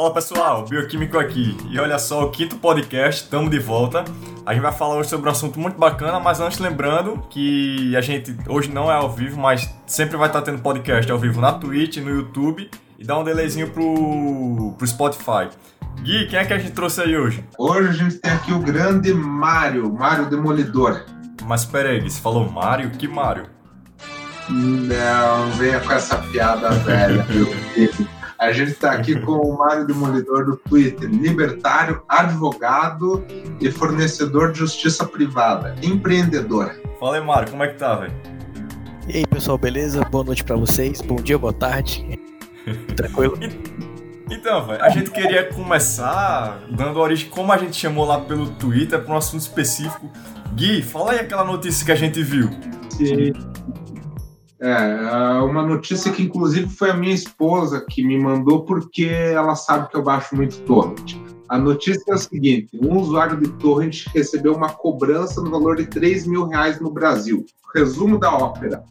Fala pessoal, Bioquímico aqui. E olha só, o quinto podcast, estamos de volta. A gente vai falar hoje sobre um assunto muito bacana, mas antes lembrando que a gente hoje não é ao vivo, mas sempre vai estar tendo podcast ao vivo na Twitch, no YouTube e dá um delayzinho pro, pro Spotify. Gui, quem é que a gente trouxe aí hoje? Hoje a gente tem aqui o grande Mário, Mário Demolidor. Mas pera aí, você falou Mário? Que Mário? Não, venha com essa piada velha, meu filho. A gente está aqui com o Mário Demolidor do Twitter, libertário, advogado e fornecedor de justiça privada, empreendedor. Fala aí, Mário, como é que tá, velho? E aí, pessoal, beleza? Boa noite para vocês, bom dia, boa tarde. Tranquilo? Então, velho, a gente queria começar dando origem como a gente chamou lá pelo Twitter para um assunto específico. Gui, fala aí aquela notícia que a gente viu. Sim. É, uma notícia que inclusive foi a minha esposa que me mandou porque ela sabe que eu baixo muito torrent. A notícia é a seguinte: um usuário de torrent recebeu uma cobrança no valor de 3 mil reais no Brasil. Resumo da ópera.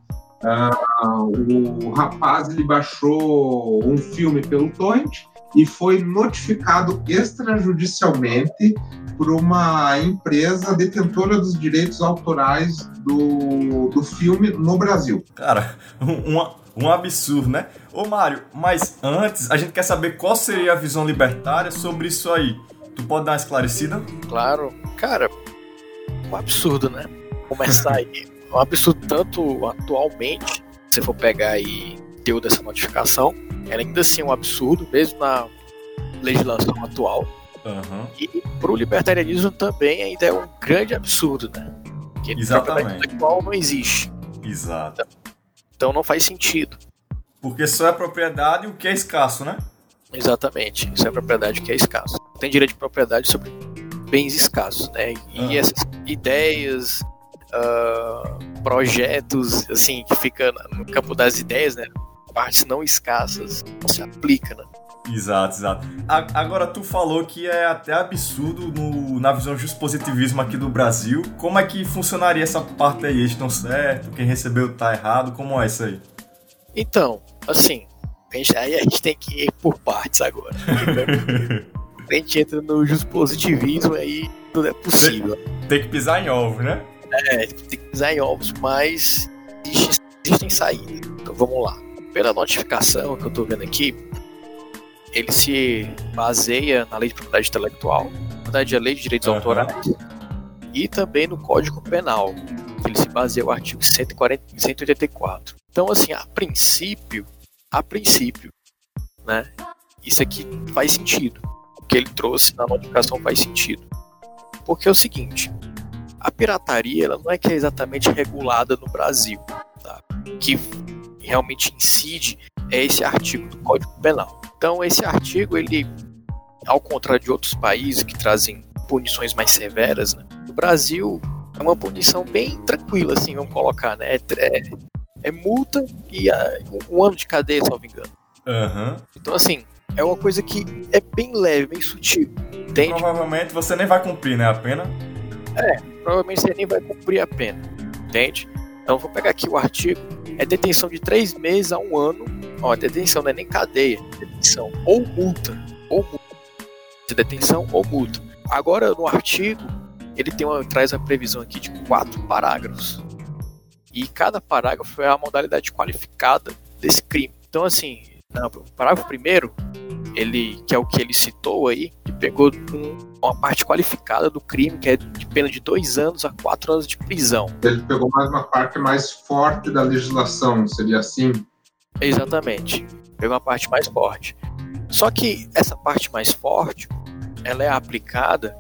Uh, o rapaz ele baixou um filme pelo torrent e foi notificado extrajudicialmente por uma empresa detentora dos direitos autorais do, do filme no Brasil. Cara, um, um absurdo, né? Ô Mário, mas antes a gente quer saber qual seria a visão libertária sobre isso aí. Tu pode dar uma esclarecida? Claro. Cara, um absurdo, né? Começar aí. um absurdo tanto atualmente, se for pegar aí deu dessa notificação, era ainda assim um absurdo, mesmo na legislação atual. Uhum. E para o libertarianismo também ainda é um grande absurdo, né? Porque Exatamente. intelectual não existe. Exato. Então, então não faz sentido. Porque só é propriedade o que é escasso, né? Exatamente. Isso é propriedade que é escasso. Tem direito de propriedade sobre bens escassos, né? E uhum. essas ideias, uh, projetos, assim, que fica no campo das ideias, né? Partes não escassas, não se aplica, né? Exato, exato. agora, tu falou que é até absurdo no, na visão just positivismo aqui do Brasil. Como é que funcionaria essa parte aí? Eles estão certo? Quem recebeu tá errado? Como é isso aí? Então, assim, a gente, aí a gente tem que ir por partes agora. a gente entra no positivismo aí tudo é possível. Tem que pisar em ovos, né? É, tem que pisar em ovos, mas existem, existem saídas. Então vamos lá. Pela notificação que eu tô vendo aqui, ele se baseia na lei de propriedade intelectual, na lei de direitos uhum. autorais, e também no Código Penal, ele se baseia no artigo 140, 184. Então, assim, a princípio, a princípio, né, isso aqui faz sentido. O que ele trouxe na notificação faz sentido. Porque é o seguinte, a pirataria ela não é que é exatamente regulada no Brasil, tá? que realmente incide é esse artigo do Código Penal. Então, esse artigo, ele, ao contrário de outros países que trazem punições mais severas, né, no Brasil é uma punição bem tranquila, assim, vamos colocar, né? É, é, é multa e uh, um ano de cadeia, se não me engano. Uhum. Então, assim, é uma coisa que é bem leve, bem sutil. Entende? Provavelmente você nem vai cumprir, né, a pena? É, provavelmente você nem vai cumprir a pena. Entende? Então, vou pegar aqui o artigo. É detenção de três meses a um ano. Ó, detenção não é nem cadeia. Detenção ou multa. Ou multa. De detenção ou multa. Agora, no artigo, ele tem uma, traz a previsão aqui de quatro parágrafos. E cada parágrafo é a modalidade qualificada desse crime. Então, assim, no parágrafo primeiro, ele, que é o que ele citou aí, que pegou um, uma parte qualificada do crime, que é de pena de dois anos a quatro anos de prisão. Ele pegou mais uma parte mais forte da legislação, seria assim? Exatamente. Pegou uma parte mais forte. Só que essa parte mais forte, ela é aplicada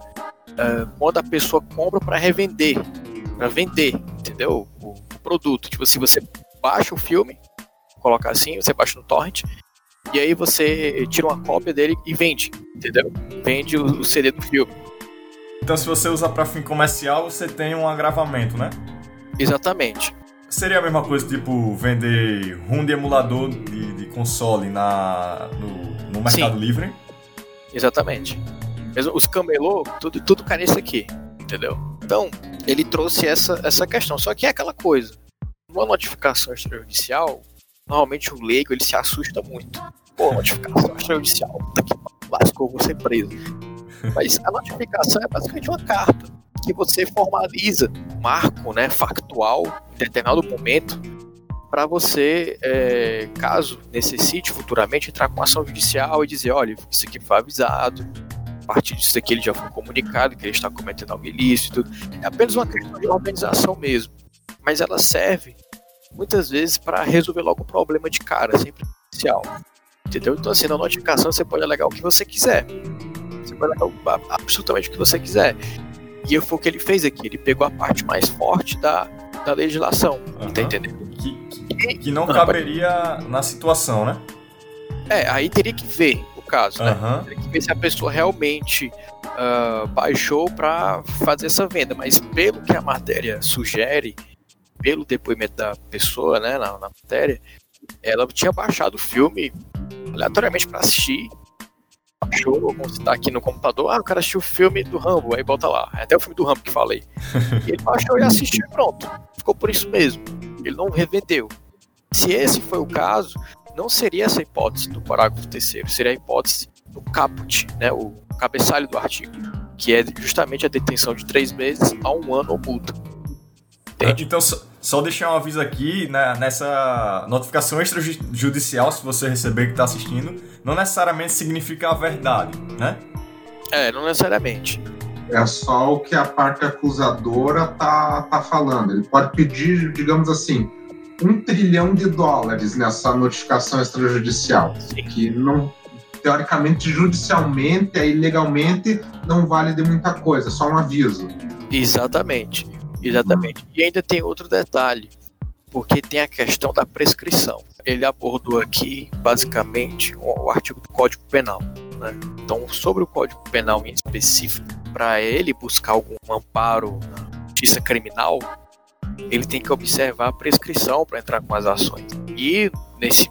uh, quando a pessoa compra para revender, para vender, entendeu? O, o, produto. Tipo, se você baixa o filme, colocar assim, você baixa no torrent, e aí você tira uma cópia dele e vende, entendeu? Vende o, CD do filme. Então, se você usa para fim comercial, você tem um agravamento, né? Exatamente. Seria a mesma coisa, tipo, vender ROM de emulador de, de console na, no, no Mercado Sim. Livre? Exatamente. Mesmo os camelô, tudo, tudo cai nisso aqui, entendeu? Então, ele trouxe essa, essa questão. Só que é aquela coisa. Uma notificação extrajudicial, normalmente o leigo ele se assusta muito. Pô, notificação extrajudicial, puta que lascou, vou ser preso. Mas a notificação é basicamente uma carta que você formaliza um marco né, factual em determinado momento para você, é, caso necessite futuramente, entrar com ação judicial e dizer, olha, isso aqui foi avisado, a partir disso aqui ele já foi comunicado que ele está cometendo algo ilícito. É apenas uma questão de organização mesmo. Mas ela serve muitas vezes para resolver logo o problema de cara, sempre judicial. Entendeu? Então, assim, na notificação você pode alegar o que você quiser. Você pode alegar absolutamente o que você quiser. E foi o que ele fez aqui. Ele pegou a parte mais forte da, da legislação. Uhum. Tá entendendo? Que, que, que não caberia na situação, né? É, aí teria que ver o caso, né? Uhum. Teria que ver se a pessoa realmente uh, baixou para fazer essa venda. Mas pelo que a matéria sugere, pelo depoimento da pessoa, né, na, na matéria, ela tinha baixado o filme aleatoriamente para assistir. Baixou, vamos citar aqui no computador, ah, eu quero assistir o filme do Rambo, aí bota lá. É até o filme do Rambo que falei. E ele baixou e assistiu e pronto. Ficou por isso mesmo. Ele não revendeu. Se esse foi o caso, não seria essa hipótese do parágrafo terceiro, seria a hipótese do caput, né, o cabeçalho do artigo, que é justamente a detenção de três meses a um ano ou multa. Entende? Então, só deixar um aviso aqui, né, nessa notificação extrajudicial, se você receber que está assistindo, não necessariamente significa a verdade, né? É, não necessariamente. É só o que a parte acusadora tá, tá falando. Ele pode pedir, digamos assim, um trilhão de dólares nessa notificação extrajudicial, Sim. que não teoricamente, judicialmente, aí legalmente, não vale de muita coisa, só um aviso. Exatamente. Exatamente. E ainda tem outro detalhe, porque tem a questão da prescrição. Ele abordou aqui, basicamente, o artigo do Código Penal. Né? Então, sobre o Código Penal em específico, para ele buscar algum amparo na justiça criminal, ele tem que observar a prescrição para entrar com as ações. E nesse,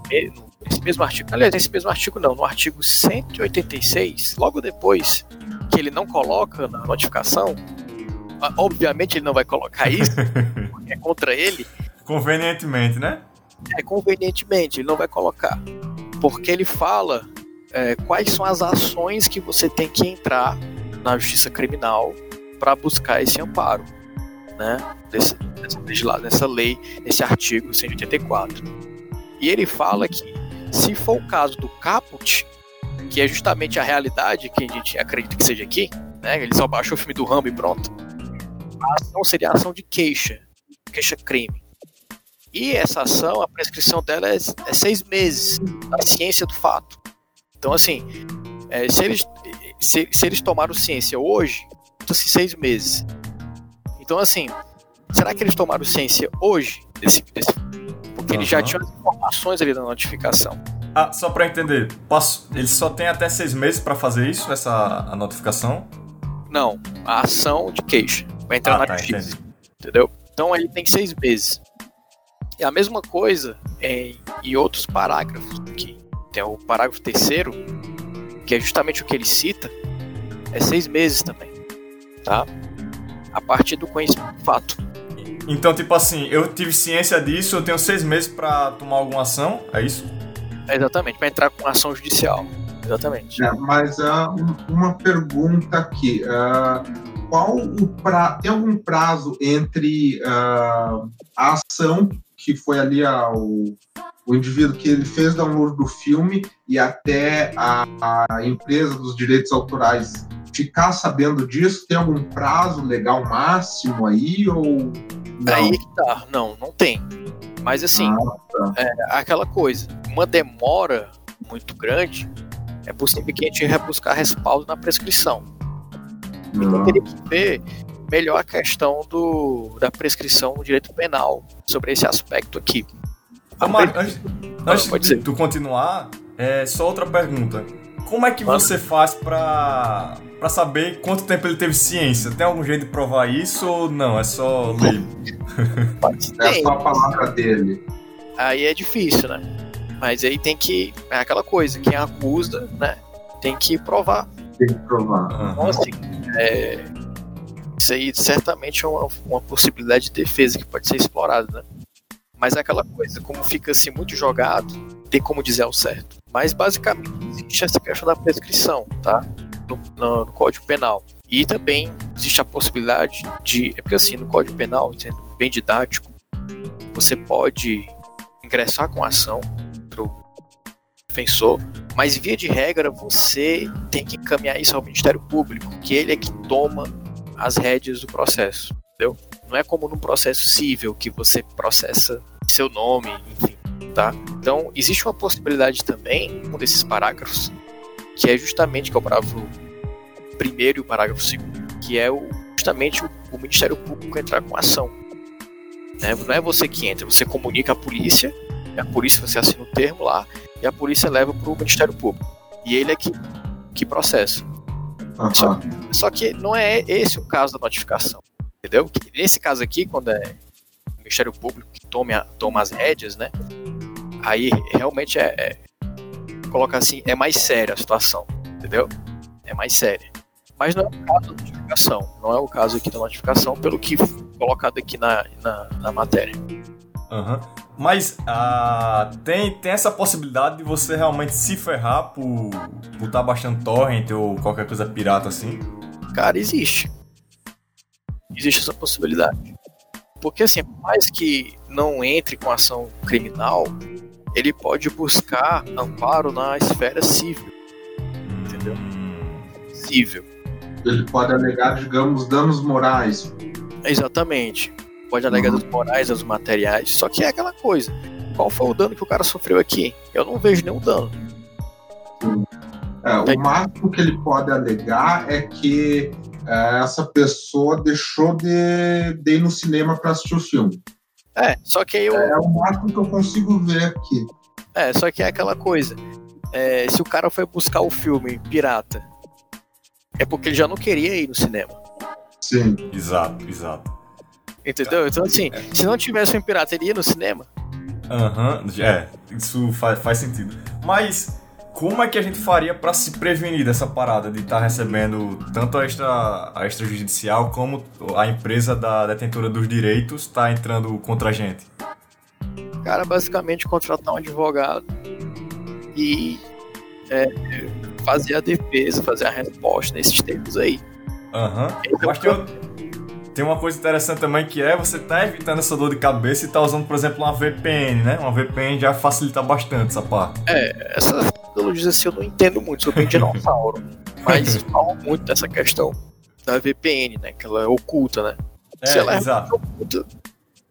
nesse mesmo artigo, aliás, nesse mesmo artigo não, no artigo 186, logo depois que ele não coloca na notificação, obviamente ele não vai colocar isso, porque é contra ele. Convenientemente, né? É, convenientemente, ele não vai colocar. Porque ele fala é, quais são as ações que você tem que entrar na justiça criminal para buscar esse amparo, né? Desse, dessa, dessa lei, nesse artigo 184. E ele fala que, se for o caso do caput, que é justamente a realidade que a gente acredita que seja aqui, né? Ele só baixou o filme do Rambo e pronto a ação seria a ação de queixa, queixa-crime. E essa ação, a prescrição dela é, é, seis meses da ciência do fato. Então, assim, é, se, eles, se, se, eles tomaram ciência hoje, então-se seis meses. Então, assim, será que eles tomaram ciência hoje desse, desse porque uhum. eles já tinham as informações ali da notificação. Ah, só para entender, posso, eles só têm até seis meses para fazer isso, essa a notificação? Não, a ação de queixa. Vai entrar ah, na tá, justiça. Entendi. Entendeu? Então ele tem seis meses. E a mesma coisa em, em outros parágrafos aqui. Tem o parágrafo terceiro, que é justamente o que ele cita, é seis meses também. Tá? A partir do conhecimento do fato. Então, tipo assim, eu tive ciência disso, eu tenho seis meses para tomar alguma ação, é isso? É exatamente, para entrar com ação judicial. Exatamente. É, mas uh, uma pergunta aqui. Uh, qual o pra... tem algum prazo entre uh, a ação que foi ali a, o, o indivíduo que ele fez download do filme e até a, a empresa dos direitos autorais ficar sabendo disso? Tem algum prazo legal máximo aí ou não? Aí que tá, não, não tem. Mas assim, ah, tá. é aquela coisa, uma demora muito grande, é possível que a gente rebuscar respaldo na prescrição. Então teria que ver melhor a questão do, da prescrição do direito penal sobre esse aspecto aqui. Amar, antes, antes de tu continuar, é, só outra pergunta. Como é que você faz para para saber quanto tempo ele teve ciência? Tem algum jeito de provar isso ou não? É só ler? é só a palavra dele. Aí é difícil, né? Mas aí tem que. É aquela coisa, quem acusa, né? Tem que provar. Tem que provar. Então, assim, é, isso aí certamente é uma, uma possibilidade de defesa que pode ser explorada, né? Mas é aquela coisa, como fica assim muito jogado, tem como dizer ao certo. Mas basicamente existe essa questão da prescrição, tá? No, no, no, Código Penal. E também existe a possibilidade de. É porque assim, no Código Penal, sendo bem didático, você pode ingressar com ação defensor, mas via de regra você tem que encaminhar isso ao Ministério Público, que ele é que toma as rédeas do processo, entendeu? Não é como num processo civil que você processa seu nome, enfim, tá? Então, existe uma possibilidade também, um desses parágrafos, que é justamente que é o parágrafo primeiro e o parágrafo segundo, que é o, justamente o, o Ministério Público entrar com ação. Né? Não é você que entra, você comunica a polícia, a polícia você assina o termo lá, e a polícia leva para o Ministério Público. E ele é que, que processa. Uhum. Só, só, que não é esse o caso da notificação. Entendeu? Nesse caso aqui, quando é o Ministério Público que tome a, toma as rédeas, né? Aí realmente é, é. Coloca assim, é mais séria a situação. Entendeu? É mais séria. Mas não é o caso da notificação. Não é o caso aqui da notificação, pelo que colocado aqui na, na, na matéria. Uhum. Mas uh, tem, tem essa possibilidade de você realmente se ferrar por estar tá baixando torrent ou qualquer coisa pirata assim? Cara, existe. Existe essa possibilidade. Porque assim, mais que não entre com ação criminal, ele pode buscar amparo na esfera civil. Entendeu? Civil. Ele pode alegar, digamos, danos morais. Exatamente pode alegar uhum. dos morais, dos materiais, só que é aquela coisa. Qual foi o dano que o cara sofreu aqui? Eu não vejo nenhum dano. É, o máximo que ele pode alegar é que é, essa pessoa deixou de, de ir no cinema para assistir o filme. É, só que aí eu... É o máximo que eu consigo ver aqui. É, só que é aquela coisa. É, se o cara foi buscar o filme pirata, é porque ele já não queria ir no cinema. Sim. Exato, exato. Entendeu? Então, assim, é. se não tivesse um pirateria no cinema. Aham, uhum, é, isso faz, faz sentido. Mas como é que a gente faria para se prevenir dessa parada de estar tá recebendo tanto a, extra, a extrajudicial como a empresa da detentora dos direitos está entrando contra a gente? Cara, basicamente contratar um advogado e é, fazer a defesa, fazer a resposta nesses tempos aí. Aham. Uhum. Eu acho que eu, tem uma coisa interessante também que é você tá evitando essa dor de cabeça e tá usando, por exemplo, uma VPN, né? Uma VPN já facilita bastante essa parte. É, essa tecnologia assim eu não entendo muito, sou bem dinossauro. mas falam muito dessa questão da VPN, né? Que ela é oculta, né? É, Se ela é exato. oculta,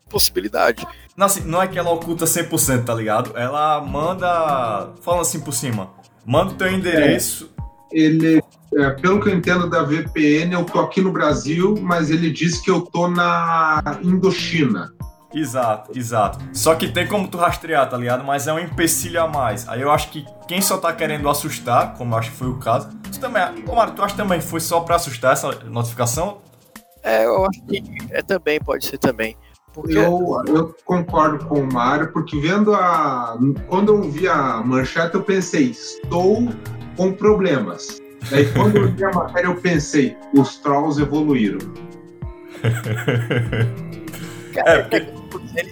possibilidade. Não, assim, não é que ela oculta 100%, tá ligado? Ela manda. Falando assim por cima. Manda o teu endereço. É, ele é, pelo que eu entendo da VPN, eu tô aqui no Brasil, mas ele diz que eu tô na Indochina. Exato, exato. Só que tem como tu rastrear, tá ligado? Mas é um empecilho a mais. Aí eu acho que quem só tá querendo assustar, como eu acho que foi o caso. Tu também, Omar, tu acha que também foi só para assustar essa notificação? É, eu acho que é também, pode ser também. Porque... Eu, eu concordo com o Mário, porque vendo a. Quando eu vi a manchete, eu pensei, estou com problemas. Daí quando eu li a matéria eu pensei, os trolls evoluíram. é, porque...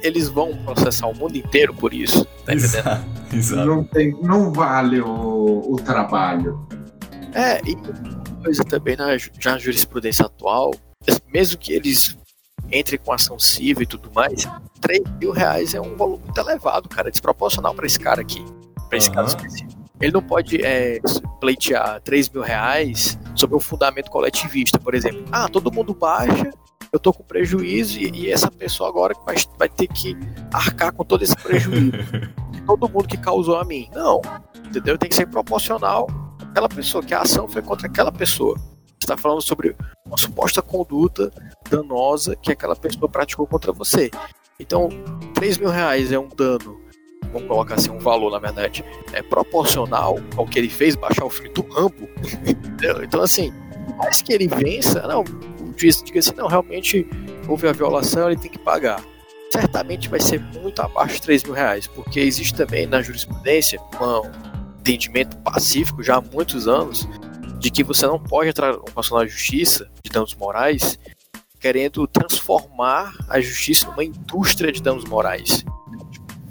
Eles vão processar o mundo inteiro por isso, tá exato, exato. Não, tem, não vale o, o trabalho. É, e coisa também na, na jurisprudência atual, mesmo que eles entrem com ação civil e tudo mais, 3 mil reais é um valor muito elevado, cara, desproporcional para esse cara aqui, para esse uhum. caso específico. Ele não pode é, pleitear 3 mil reais sobre um fundamento coletivista, por exemplo. Ah, todo mundo baixa, eu tô com prejuízo e, e essa pessoa agora vai, vai ter que arcar com todo esse prejuízo. todo mundo que causou a mim. Não, entendeu? Tem que ser proporcional àquela pessoa, que a ação foi contra aquela pessoa. Você está falando sobre uma suposta conduta danosa que aquela pessoa praticou contra você. Então, 3 mil reais é um dano vamos colocar assim, um valor, na verdade, é proporcional ao que ele fez baixar o filme do Rambo. então, assim, mais que ele vença, não, o juiz diga assim, não, realmente houve a violação, ele tem que pagar. Certamente vai ser muito abaixo de 3 mil reais, porque existe também na jurisprudência um entendimento pacífico já há muitos anos de que você não pode entrar com ação na justiça de danos morais querendo transformar a justiça numa indústria de danos morais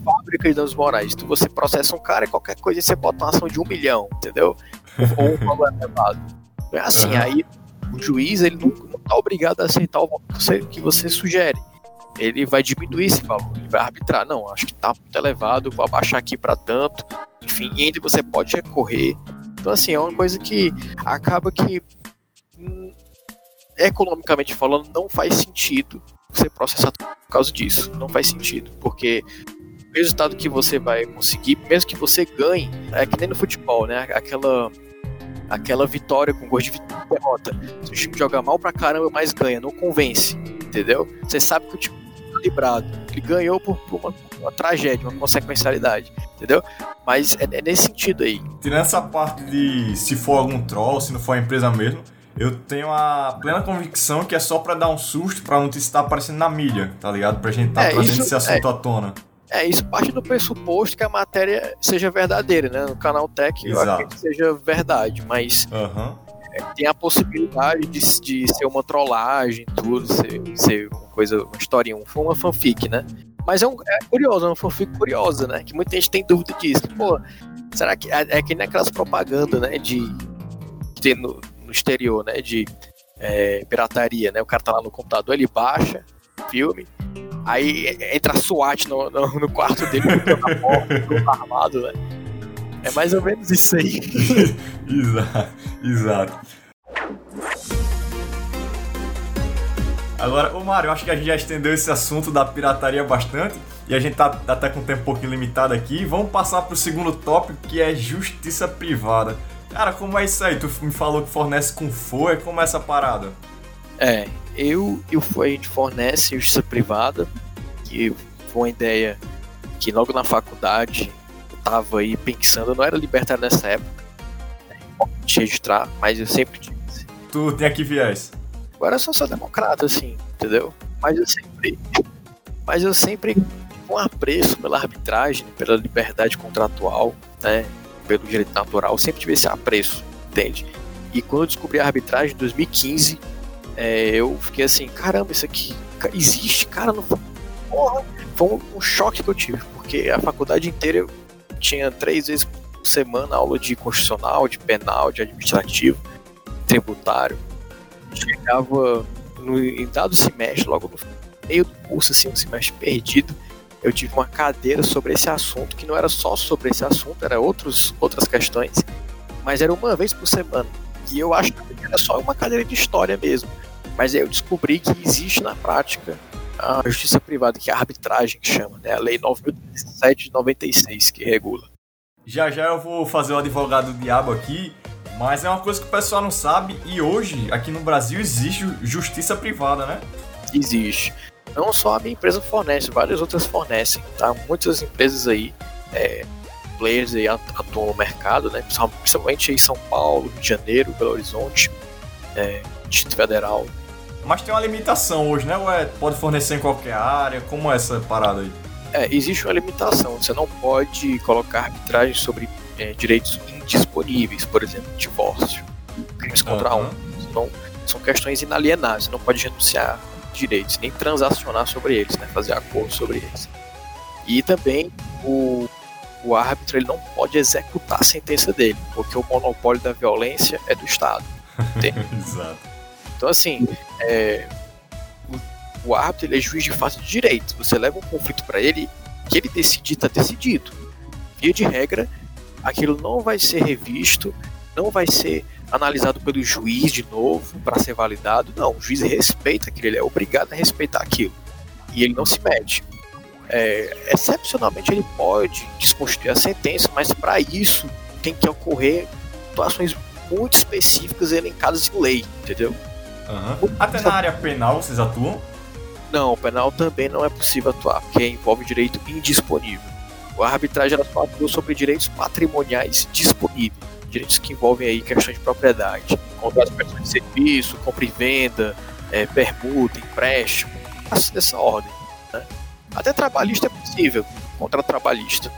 fábrica de danos morais. Tu, você processa um cara e qualquer coisa você bota uma ação de um milhão, entendeu? Ou um valor elevado. É assim, uhum. aí o juiz ele não, não tá obrigado a aceitar o que você, que você sugere. Ele vai diminuir esse valor, ele vai arbitrar. Não, acho que tá muito elevado, vou abaixar aqui para tanto. Enfim, e ainda você pode recorrer. Então, assim, é uma coisa que acaba que, hum, economicamente falando, não faz sentido você processar por causa disso. Não faz sentido, porque resultado que você vai conseguir, mesmo que você ganhe, é que nem no futebol, né? Aquela aquela vitória com gosto de derrota. Se o time joga mal pra caramba, mas ganha, não convence, entendeu? Você sabe que o time tá librado. Ele ganhou por, por uma, uma, tragédia, uma consequencialidade, entendeu? Mas é, é, nesse sentido aí. Tirando essa parte de se for algum troll, se não for a empresa mesmo, eu tenho a plena convicção que é só para dar um susto pra notícia estar aparecendo na mídia, tá ligado? Pra gente estar tá é, trazendo esse assunto é, à tona. É, isso parte do pressuposto que a matéria seja verdadeira, né? No canal Tech Exato. eu acredito que seja verdade, mas uhum. é, tem a possibilidade de, de ser uma trollagem, tudo, ser, ser uma coisa, uma historinha, uma fanfic, né? Mas é, um, é curioso, é uma fanfic curiosa, né? Que muita gente tem dúvida disso. Pô, será que é, é que nem aquelas propagandas, né? De, de ter no, no exterior, né? De é, pirataria, né? O cara tá lá no computador, ele baixa filme, Aí entra a SWAT no, no, no quarto dele, na porta, armado, né? É mais ou menos isso aí. exato, exato. Agora, ô Mário, acho que a gente já estendeu esse assunto da pirataria bastante e a gente tá até com o tempo um pouquinho limitado aqui. Vamos passar pro segundo tópico que é justiça privada. Cara, como é isso aí? Tu me falou que fornece com FOA, como é essa parada? É, eu e o a gente fornece justiça privada, que foi uma ideia que logo na faculdade eu tava aí pensando, eu não era libertário nessa época, né, registrar, mas eu sempre disse. Tu tem aqui viés? Agora eu sou só democrata, assim, entendeu? Mas eu sempre. Mas eu sempre com apreço pela arbitragem, pela liberdade contratual, né? Pelo direito natural, eu sempre tive esse apreço, entende? E quando eu descobri a arbitragem em 2015, é, eu fiquei assim, caramba, isso aqui existe, cara, não porra, foi um, choque que eu tive, porque a faculdade inteira eu tinha três vezes por semana aula de constitucional, de penal, de administrativo, tributário. Chegava no, em dado semestre, logo no meio do curso, assim, um semestre perdido, eu tive uma cadeira sobre esse assunto, que não era só sobre esse assunto, era outros, outras questões, mas era uma vez por semana. E eu acho que era só uma cadeira de história mesmo. Mas aí eu descobri que existe na prática a justiça privada, que é a arbitragem que chama, né? A Lei 9.007 de 96 que regula. Já já eu vou fazer o advogado do diabo aqui, mas é uma coisa que o pessoal não sabe e hoje aqui no Brasil existe justiça privada, né? Existe. Não só a minha empresa fornece, várias outras fornecem, tá? Muitas empresas aí, é, players aí atuam no mercado, né? Principalmente em São Paulo, Rio de Janeiro, Belo Horizonte, é, Distrito Federal, mas tem uma limitação hoje, né? Ué, pode fornecer em qualquer área? Como é essa parada aí? É, existe uma limitação. Você não pode colocar arbitragem sobre é, direitos indisponíveis, por exemplo, divórcio, crimes contra uhum. um. Não, são questões inalienáveis. Você não pode renunciar direitos, nem transacionar sobre eles, né? fazer acordo sobre eles. E também o, o árbitro ele não pode executar a sentença dele, porque o monopólio da violência é do Estado. Exato. Então, assim, é, o, o, árbitro ele é juiz de fato de direito. Você leva um conflito para ele, que ele decidir, está decidido. Via de regra, aquilo não vai ser revisto, não vai ser analisado pelo juiz de novo para ser validado. Não, o juiz respeita aquilo, ele é obrigado a respeitar aquilo. E ele não se mete. É, excepcionalmente, ele pode desconstituir a sentença, mas para isso tem que ocorrer situações muito específicas elencadas em lei, entendeu? Uhum. Até na área penal vocês atuam? Não, penal também não é possível atuar, porque envolve direito indisponível. A arbitragem ela só atua sobre direitos patrimoniais disponíveis, direitos que envolvem aí questões de propriedade, contrato de de serviço, compra e venda, é, permuta, empréstimo, dessa ordem. Até trabalhista é possível, contrato trabalhista,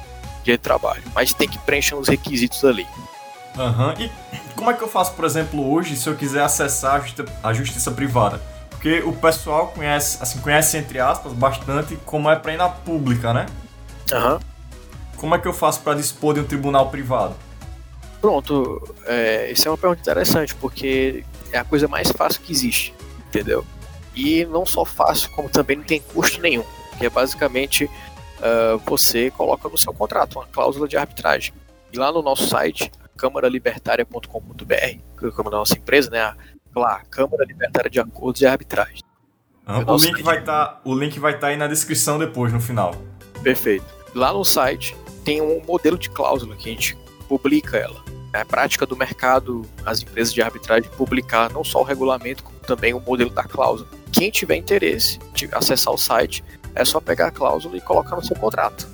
direito de trabalho, mas tem que preencher os requisitos ali. Aham, uhum. e como é que eu faço, por exemplo, hoje, se eu quiser acessar a justiça, a justiça privada? Porque o pessoal conhece, assim, conhece, entre aspas, bastante como é pra ir na pública, né? Aham. Como é que eu faço para dispor de um tribunal privado? Pronto, é, isso é uma pergunta interessante, porque é a coisa mais fácil que existe, entendeu? E não só fácil, como também não tem custo nenhum, que é basicamente uh, você coloca no seu contrato uma cláusula de arbitragem. E lá no nosso site, câmaralibertaria.com.br, que é o da nossa empresa, né? Lá, Câmara Libertária de Acordos e Arbitragem. Ah, o, link vai tá, o link vai estar tá aí na descrição depois, no final. Perfeito. Lá no site tem um modelo de cláusula que a gente publica ela. É a prática do mercado, as empresas de arbitragem publicar não só o regulamento, como também o modelo da cláusula. Quem tiver interesse acessar o site, é só pegar a cláusula e colocar no seu contrato.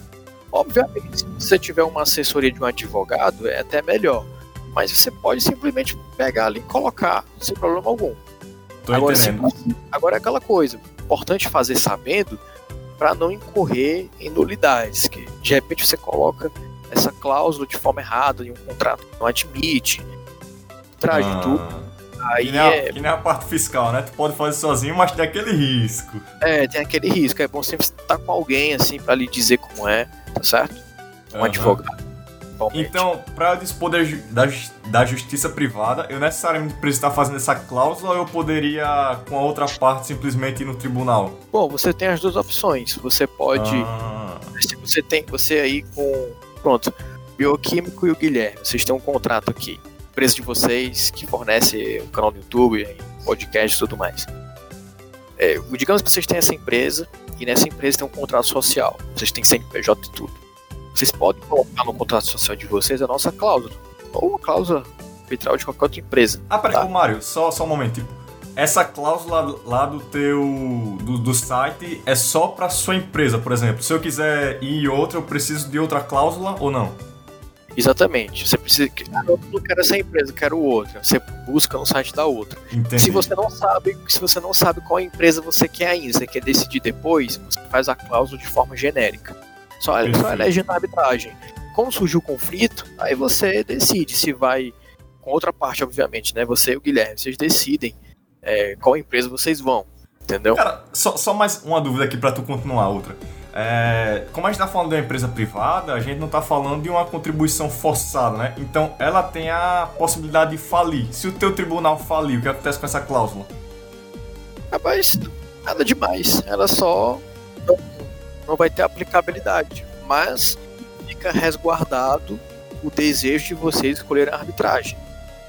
Obviamente, se você tiver uma assessoria de um advogado, é até melhor. Mas você pode simplesmente pegar ali e colocar sem problema algum. Tô agora, entendendo. Se, agora é aquela coisa, importante fazer sabendo para não incorrer em nulidades, que de repente você coloca essa cláusula de forma errada em um contrato que não admite, traz ah. tudo Aí que nem, é... a, que nem a parte fiscal, né? Tu pode fazer sozinho, mas tem aquele risco. É, tem aquele risco. É bom sempre estar com alguém, assim, para lhe dizer como é, tá certo? Um uhum. advogado. Então, para dispor da, da, da, justiça privada, eu necessariamente preciso estar fazendo essa cláusula ou eu poderia, com a outra parte, simplesmente ir no tribunal? Bom, você tem as duas opções. Você pode. Ah. Você tem. Você aí com. Pronto. Bioquímico e o Guilherme. Vocês têm um contrato aqui empresa de vocês que fornece o canal do YouTube, podcast e tudo mais. É, digamos que vocês têm essa empresa e nessa empresa tem um contrato social. Vocês têm CNPJ e tudo. Vocês podem colocar no contrato social de vocês a nossa cláusula. Ou uma cláusula arbitral de qualquer outra empresa. Ah, peraí, tá? Mário, só, só um momento. Tipo, essa cláusula lá do teu do, do site é só para sua empresa, por exemplo. Se eu quiser ir em outra, eu preciso de outra cláusula ou não? Exatamente. Você precisa. Eu não quero essa empresa, quero outra. Você busca no site da outra. Entendi. Se você não sabe, se você não sabe qual empresa você quer ainda, você quer decidir depois, você faz a cláusula de forma genérica. Só, só elege na arbitragem. Como surgiu o conflito, aí você decide se vai com outra parte, obviamente, né? Você e o Guilherme, vocês decidem é, qual empresa vocês vão. Entendeu? Cara, só, só mais uma dúvida aqui para tu continuar outra. É, como a gente está falando de uma empresa privada, a gente não está falando de uma contribuição forçada, né? Então ela tem a possibilidade de falir. Se o teu tribunal falir, o que acontece com essa cláusula? Rapaz, nada demais. Ela só não, não vai ter aplicabilidade. Mas fica resguardado o desejo de vocês escolherem a arbitragem.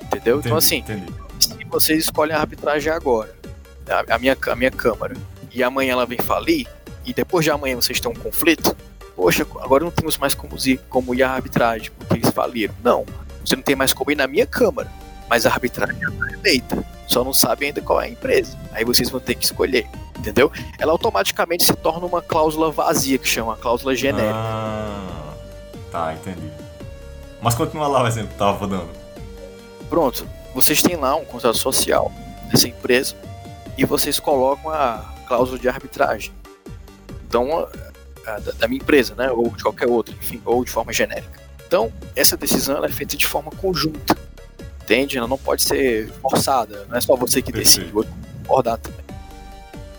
Entendeu? Entendi, então assim, entendi. se vocês escolhem a arbitragem agora, a, a, minha, a minha câmara, e amanhã ela vem falir, e depois de amanhã vocês têm um conflito, poxa, agora não temos mais como ir, como ir à arbitragem, porque eles faliram. Não, você não tem mais como ir na minha câmara, mas a arbitragem está eleita. Só não sabe ainda qual é a empresa. Aí vocês vão ter que escolher, entendeu? Ela automaticamente se torna uma cláusula vazia, que chama cláusula genérica. Ah, tá, entendi. Mas continua lá o exemplo que tava dando. Pronto, vocês têm lá um contrato social dessa empresa e vocês colocam a cláusula de arbitragem então a, da minha empresa, né, ou de qualquer outra, enfim, ou de forma genérica. Então essa decisão é feita de forma conjunta, entende? Ela não pode ser forçada, não é só você que decide, o outro concordar também.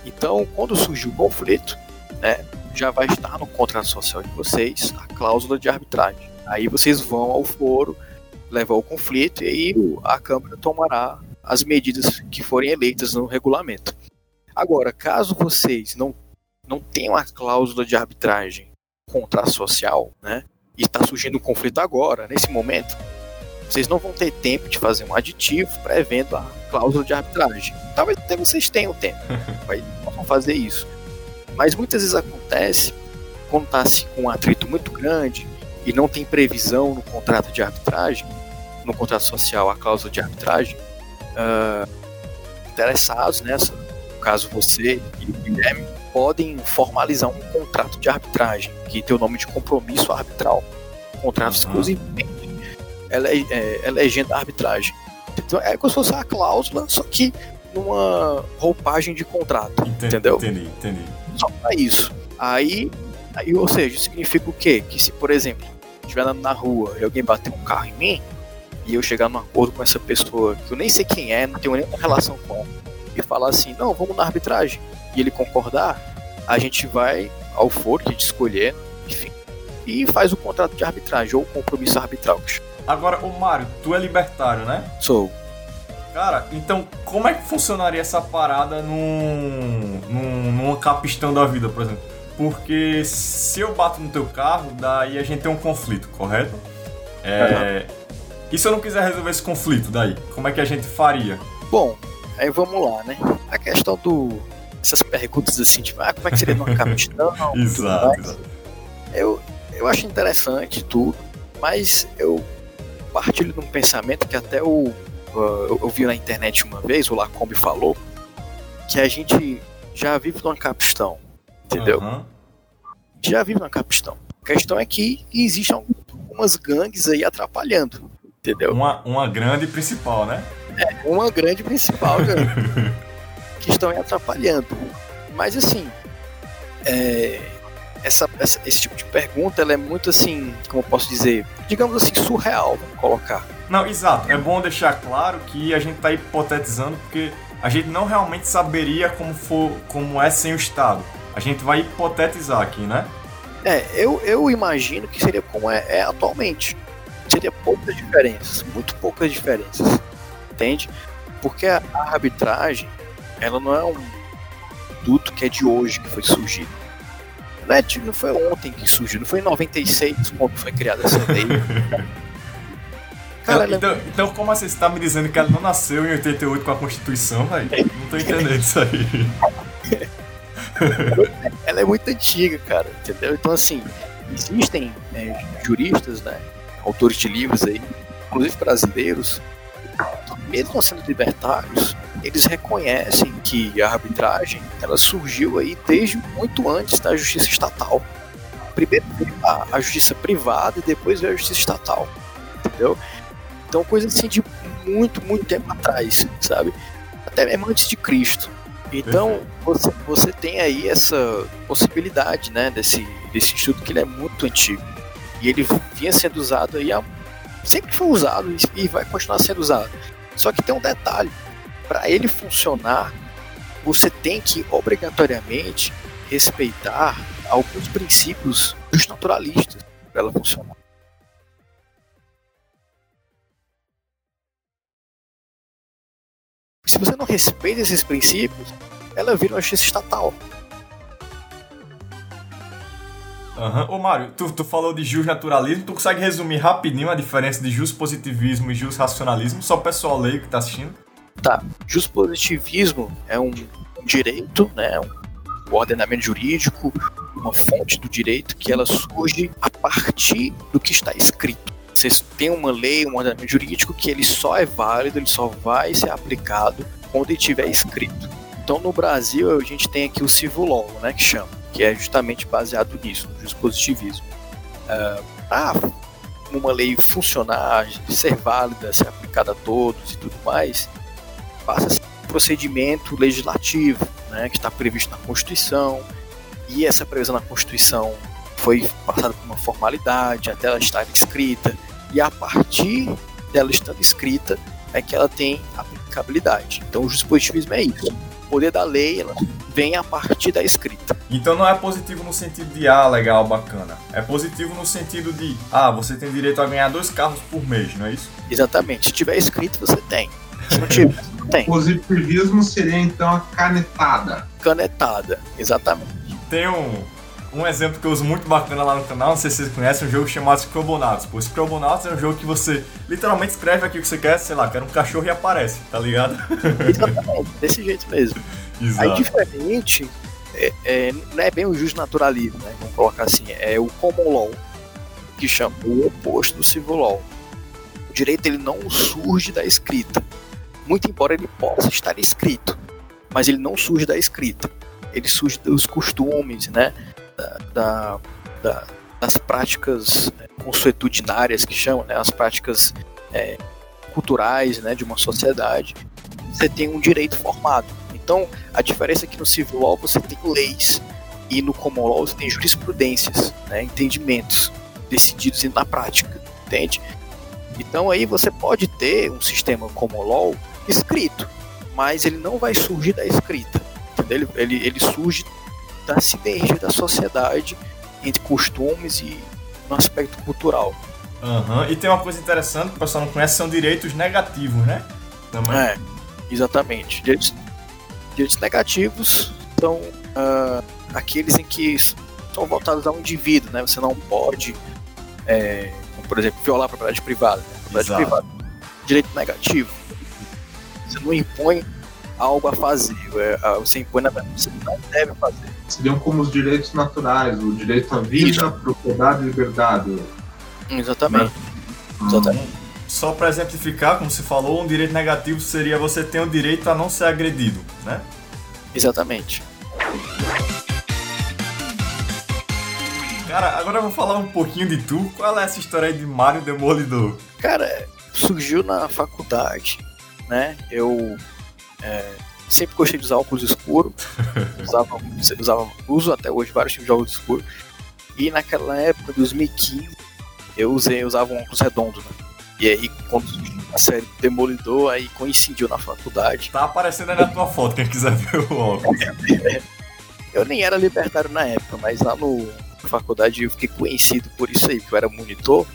Então quando surgir o conflito, né, já vai estar no contrato social de vocês a cláusula de arbitragem. Aí vocês vão ao foro, levar o conflito e aí a Câmara tomará as medidas que forem eleitas no regulamento. Agora, caso vocês não não tem uma cláusula de arbitragem contra social, né? E está surgindo um conflito agora, nesse momento, vocês não vão ter tempo de fazer um aditivo prevendo a cláusula de arbitragem. Talvez até vocês tenham tempo, mas não vão fazer isso. Mas muitas vezes acontece quando está se com um atrito muito grande e não tem previsão no contrato de arbitragem, no contrato social, a cláusula de arbitragem, uh, interessados nessa, no caso você e o Guilherme, podem formalizar um contrato de arbitragem, que tem o nome de compromisso arbitral. Contrato uhum. exclusivamente ele, é, elegendo a arbitragem. Então é como se fosse a cláusula, só que numa roupagem de contrato. Entendi, entendeu? Entendi, entendi. Só pra isso. Aí, aí, ou seja, significa o quê? Que se, por exemplo, estiver andando na rua e alguém bater um carro em mim, e eu chegar num acordo com essa pessoa que eu nem sei quem é, não tenho nenhuma relação com ela, e falar assim, não, vamos na arbitragem, e ele concordar, a gente vai ao foro que a gente escolher, enfim, e faz o contrato de arbitragem ou compromisso arbitral. Agora, o Mário, tu é libertário, né? Sou. Cara, então como é que funcionaria essa parada num, num, num capistão da vida, por exemplo? Porque se eu bato no teu carro, daí a gente tem um conflito, correto? É. E se eu não quiser resolver esse conflito daí, como é que a gente faria? Bom, aí vamos lá, né? A questão do. Essas perguntas assim, tipo, ah, como é que seria numa capistão? exato, exato. Eu, eu acho interessante tudo, mas eu partilho de um pensamento que até o uh, eu vi na internet uma vez, o Lacombe falou, que a gente já vive numa capistão, entendeu? Uhum. Já vive numa capistão. A questão é que existem algumas gangues aí atrapalhando, entendeu? Uma, uma grande principal, né? É, uma grande principal que estão atrapalhando. Mas assim, é, essa, essa, esse tipo de pergunta ela é muito assim, como eu posso dizer, digamos assim, surreal, vamos colocar. Não, exato. É bom deixar claro que a gente está hipotetizando porque a gente não realmente saberia como, for, como é sem o Estado. A gente vai hipotetizar aqui, né? É, eu, eu imagino que seria como é, é atualmente. Seria poucas diferenças, muito poucas diferenças. Entende? Porque a arbitragem, ela não é um produto que é de hoje que foi surgido não, é, não foi ontem que surgiu, não foi em 96 quando foi criada essa lei. Cara, então, então, então, como assim, você está me dizendo que ela não nasceu em 88 com a Constituição, velho? Não tô entendendo isso aí. ela é muito antiga, cara, entendeu? Então, assim, existem é, juristas, né, autores de livros aí, inclusive brasileiros, mesmo sendo libertários, eles reconhecem que a arbitragem ela surgiu aí desde muito antes da justiça estatal. Primeiro a, a justiça privada e depois veio a justiça estatal, entendeu? Então coisa assim de muito, muito tempo atrás, sabe? Até mesmo antes de Cristo. Então você, você tem aí essa possibilidade, né, desse, desse instituto que ele é muito antigo. E ele vinha sendo usado aí sempre foi usado e vai continuar sendo usado. Só que tem um detalhe, para ele funcionar, você tem que obrigatoriamente respeitar alguns princípios dos naturalistas para ela funcionar. Se você não respeita esses princípios, ela vira uma justiça estatal. Uhum. Ô Mário, tu, tu falou de justnaturalismo, tu consegue resumir rapidinho a diferença de positivismo e racionalismo, só o pessoal leigo que tá assistindo? Tá, positivismo é um, direito, né, um, um ordenamento jurídico, uma fonte do direito que ela surge a partir do que está escrito. Você tem uma lei, um ordenamento jurídico que ele só é válido, ele só vai ser aplicado quando ele estiver escrito. Então no Brasil a gente tem aqui o civil law, né, que chama que é justamente baseado nisso, no dispositivismo. Uh, ah, uma lei funcionar, ser válida, ser aplicada a todos e tudo mais, passa a um procedimento legislativo, né, que está previsto na Constituição, e essa previsão na Constituição foi passada por uma formalidade até ela estar escrita, e a partir dela estando escrita é que ela tem aplicabilidade. Então o dispositivismo é isso. O poder da lei ela vem a partir da escrita. Então não é positivo no sentido de ah, legal, bacana. É positivo no sentido de ah, você tem direito a ganhar dois carros por mês, não é isso? Exatamente. Se tiver escrito, você tem. Se não tiver, não tem. Positivismo seria então a canetada. Canetada, exatamente. Tem um, um exemplo que eu uso muito bacana lá no canal, não sei se vocês conhecem, um jogo chamado Scrobonauts. Pô, Scrobonauts é um jogo que você literalmente escreve aqui o que você quer, sei lá, quer um cachorro e aparece, tá ligado? Exatamente, desse jeito mesmo. Exato. Aí diferente, é, é, não é bem o justo naturalismo, né? Vamos colocar assim, é o common law, que chama o oposto do civil law. O direito ele não surge da escrita, muito embora ele possa estar escrito, mas ele não surge da escrita. Ele surge dos costumes, né? Da, da, da, das práticas né, consuetudinárias que chamam, né? As práticas é, culturais, né? De uma sociedade. Você tem um direito formado então, a diferença é que no civil law você tem leis e no common law você tem jurisprudências, né, entendimentos decididos na prática, entende? Então aí você pode ter um sistema common law escrito, mas ele não vai surgir da escrita? Ele, ele, ele surge da sinergia da sociedade entre costumes e no aspecto cultural. Uhum. E tem uma coisa interessante que o pessoal não conhece, são direitos negativos, né? Também. É, exatamente. Direitos, direitos negativos são uh, aqueles em que são voltados ao indivíduo, né? Você não pode, é, por exemplo, violar a propriedade privada. Né? Propriedade privada. Direito negativo. Você não impõe algo a fazer. É, você impõe na verdade, você não deve fazer. Seriam como os direitos naturais, o direito à vida, Isso. propriedade e liberdade. Exatamente. Né? Exatamente. Só para exemplificar, como você falou, um direito negativo seria você ter o direito a não ser agredido, né? Exatamente. Cara, agora eu vou falar um pouquinho de tu. Qual é essa história aí de Mario Demolidor? Cara, surgiu na faculdade, né? Eu é, sempre gostei de usar óculos escuros. usava, usava, uso até hoje vários tipos de óculos escuros. E naquela época, 2015, eu usei, eu usava um óculos redondo, né? E aí, quando a série Demolidor, aí coincidiu na faculdade. Tá aparecendo aí na tua foto, quem quiser ver o óculos. eu nem era libertário na época, mas lá no, na faculdade eu fiquei conhecido por isso aí, porque eu era monitor.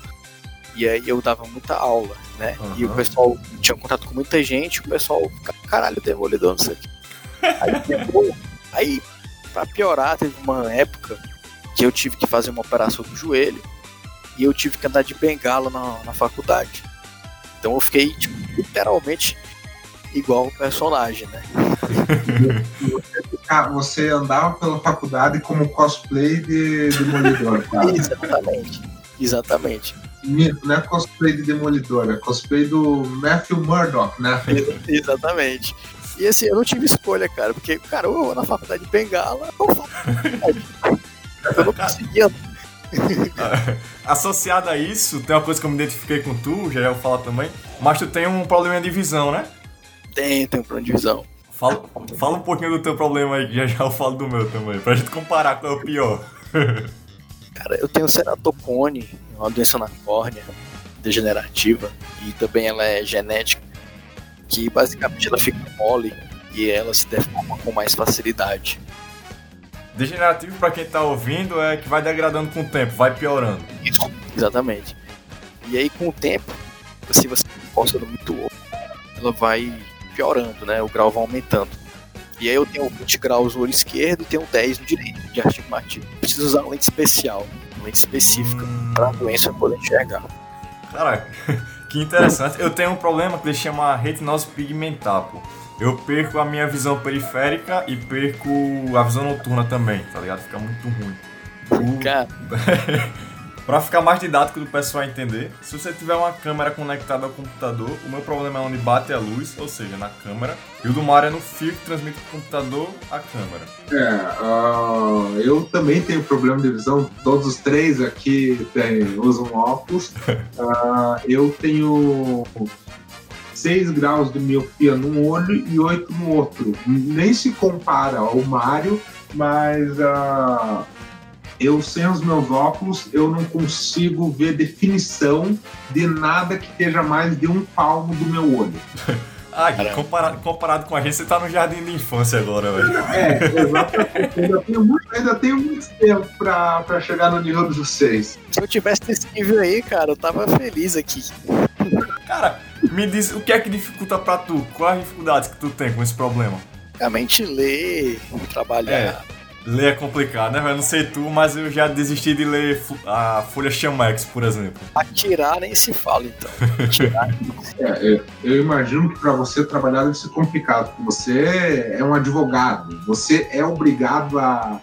E aí eu dava muita aula, né? Uhum. E o pessoal tinha contato com muita gente, o pessoal, caralho, demolidor, não sei o quê. Aí, depois, aí, pra piorar, teve uma época que eu tive que fazer uma operação do joelho e eu tive que andar de bengala na, na faculdade. Então eu fiquei, tipo, literalmente igual o personagem, né? você andava pela faculdade como cosplay de Demolidor, cara. Exatamente, exatamente. Não é cosplay de Demolidor, é cosplay do Matthew Murdock, né? exatamente. E assim, eu não tive escolha, cara, porque, cara, eu na faculdade de Bengala, eu, eu não conseguia Associado a isso, tem uma coisa que eu me identifiquei com tu, já ia falar também, mas tu tem um problema de visão, né? Tem, tem um problema de visão. Fala, fala um pouquinho do teu problema aí, que já já eu falo do meu também, pra gente comparar qual é o pior. Cara, eu tenho ceratocone, uma doença na córnea degenerativa, e também ela é genética, que basicamente ela fica mole e ela se deforma com mais facilidade. Degenerativo, para quem tá ouvindo, é que vai degradando com o tempo, vai piorando. Isso, exatamente. E aí, com o tempo, se você encosta muito olho, ela vai piorando, né? O grau vai aumentando. E aí eu tenho 20 graus no olho esquerdo e tenho 10 no direito, de astigmatismo. Preciso usar uma lente especial, uma lente específica, hum... para a doença poder enxergar. Caraca, que interessante. Eu tenho um problema que ele chama retinose pigmentar, pô eu perco a minha visão periférica e perco a visão noturna também, tá ligado? Fica muito ruim. Cara. pra ficar mais didático do pessoal entender, se você tiver uma câmera conectada ao computador, o meu problema é onde bate a luz, ou seja, na câmera, e o do Mario é no fio que transmite do computador à câmera. É, uh, eu também tenho problema de visão, todos os três aqui tem, usam óculos. Uh, eu tenho 6 graus de miopia num olho e 8 no outro. Nem se compara ao Mário, mas uh, eu sem os meus óculos eu não consigo ver definição de nada que esteja mais de um palmo do meu olho. Ah, comparado, comparado com a gente, você tá no jardim de infância agora, velho. É, exatamente. ainda, tenho muito, ainda tenho muito tempo pra, pra chegar no nível dos vocês. Se eu tivesse esse nível aí, cara, eu tava feliz aqui. Cara, me diz o que é que dificulta pra tu? Quais as dificuldades que tu tem com esse problema? Basicamente ler, trabalhar. É, ler é complicado, né? Eu não sei tu, mas eu já desisti de ler a Folha Chamex, por exemplo. Atirar nem se fala, então. é, eu, eu, imagino que para você trabalhar deve ser complicado, porque você é um advogado, você é obrigado a,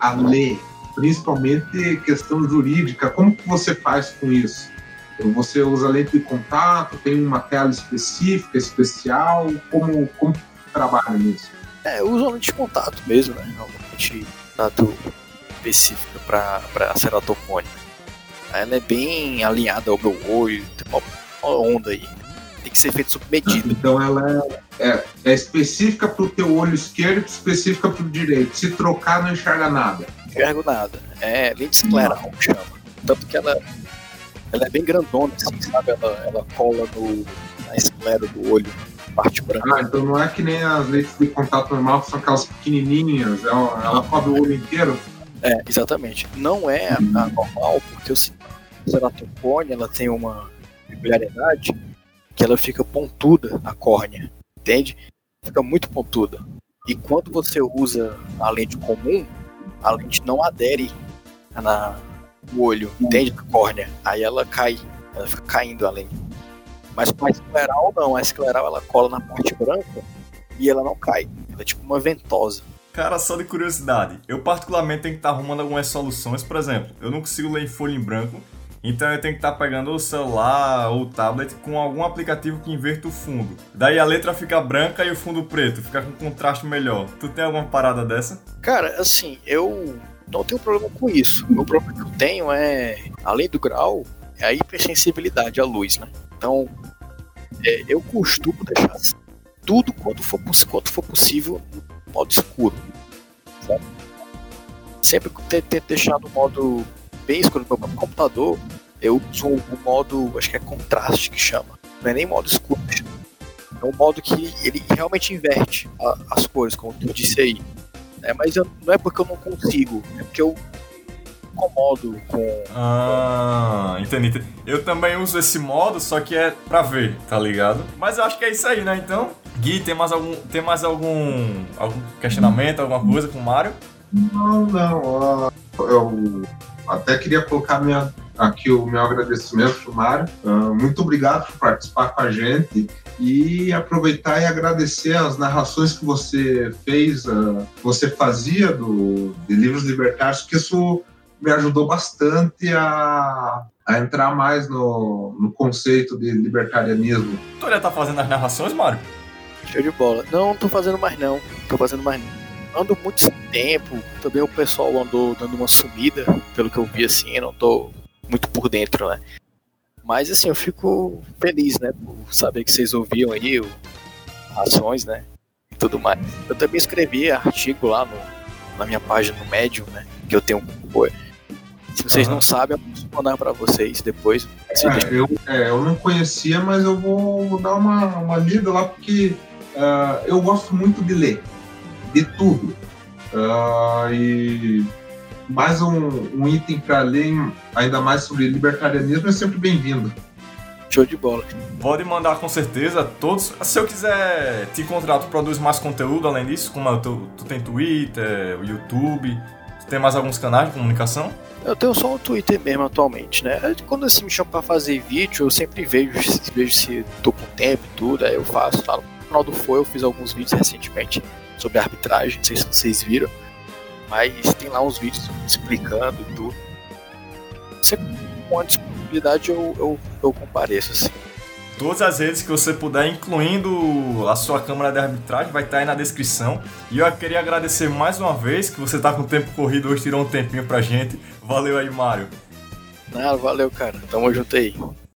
a ler, principalmente questão jurídica. Como que você faz com isso? Você usa lente de contato, tem uma tela específica, especial? Como, como trabalha nisso? É, lente de contato mesmo, né? Realmente, contato específica para ceratocone. Ela é bem alinhada ao meu olho, tem uma, onda aí. Tem que ser feito sob medida. Então ela é, é, é específica para o teu olho esquerdo e específica para o direito. Se trocar, não enxerga nada. Não enxergo nada. É lente escleral, chama. Tanto que ela ela é bem grandona, assim, sabe? Ela, ela cola no, na esclera do olho, parte branca. Ah, então não é que nem as lentes de contato normal, que são aquelas pequenininhas, ela, ela cobre o olho inteiro? É, exatamente. Não é a normal, porque o ceratocone ela tem uma peculiaridade que ela fica pontuda a córnea, entende? Fica muito pontuda. E quando você usa a lente comum, a lente não adere na, no olho, entende? Na córnea. Aí ela cai, ela fica caindo a lente. Mas com a escleral não, a escleral ela cola na parte branca e ela não cai. Ela é tipo uma ventosa. Cara, só de curiosidade, eu particularmente tenho que estar arrumando algumas soluções, por exemplo, eu não consigo ler em folha em branco, então eu tenho que estar pegando o celular ou o tablet com algum aplicativo que inverta o fundo. Daí a letra fica branca e o fundo preto, fica com contraste melhor. Tu tem alguma parada dessa? Cara, assim, eu não tenho problema com isso. O problema que eu tenho é, além do grau, é a hipersensibilidade à luz, né? Então, é, eu costumo deixar tudo quanto for, quanto for possível no modo escuro. Sabe? Sempre tento deixar no modo bem escuro no meu computador, eu uso o modo, acho que é contraste que chama. Não é nem modo escuro. É um modo que ele realmente inverte a, as cores, como tu disse aí. É, mas eu, não é porque eu não consigo, é porque eu incomodo com. Ah, entendi. Eu também uso esse modo, só que é pra ver, tá ligado? Mas eu acho que é isso aí, né? Então, Gui, tem mais algum, tem mais algum, algum questionamento, alguma coisa com o Mario? Não, não. Eu até queria colocar minha, aqui o meu agradecimento para o Mário. Uh, muito obrigado por participar com a gente e aproveitar e agradecer as narrações que você fez, uh, você fazia do, de livros libertários, que isso me ajudou bastante a, a entrar mais no, no conceito de libertarianismo. Tu já tá fazendo as narrações, Mário? Show de bola. Não, não tô fazendo mais não. Tô fazendo mais não. Ando muito tempo. Também o pessoal andou dando uma sumida, pelo que eu vi assim, eu não tô muito por dentro, né? Mas assim, eu fico feliz, né? Por saber que vocês ouviam aí o, ações, né? E tudo mais. Eu também escrevi artigo lá no, na minha página no Medium, né? Que eu tenho um se vocês uhum. não sabem, eu posso mandar para vocês depois. É, eu, é, eu não conhecia, mas eu vou dar uma, uma lida lá, porque uh, eu gosto muito de ler, de tudo. Uh, e mais um, um item para ler, ainda mais sobre libertarianismo, é sempre bem-vindo. Show de bola. Pode mandar com certeza todos. Se eu quiser te encontrar, tu produz mais conteúdo além disso? Como tu, tu tem Twitter, YouTube, tu tem mais alguns canais de comunicação? Eu tenho só o Twitter mesmo atualmente, né? Quando assim me chamam pra fazer vídeo, eu sempre vejo, vejo se tô com tempo e tudo, aí eu faço. Lá no canal do Foi eu fiz alguns vídeos recentemente sobre arbitragem, não sei se vocês viram. Mas tem lá uns vídeos explicando e tudo. Sempre com a disponibilidade eu, eu, eu compareço, assim todas as redes que você puder, incluindo a sua câmara de arbitragem, vai estar aí na descrição. E eu queria agradecer mais uma vez que você está com o tempo corrido hoje, tirou um tempinho pra gente. Valeu aí, Mário. Valeu, cara. Tamo junto aí.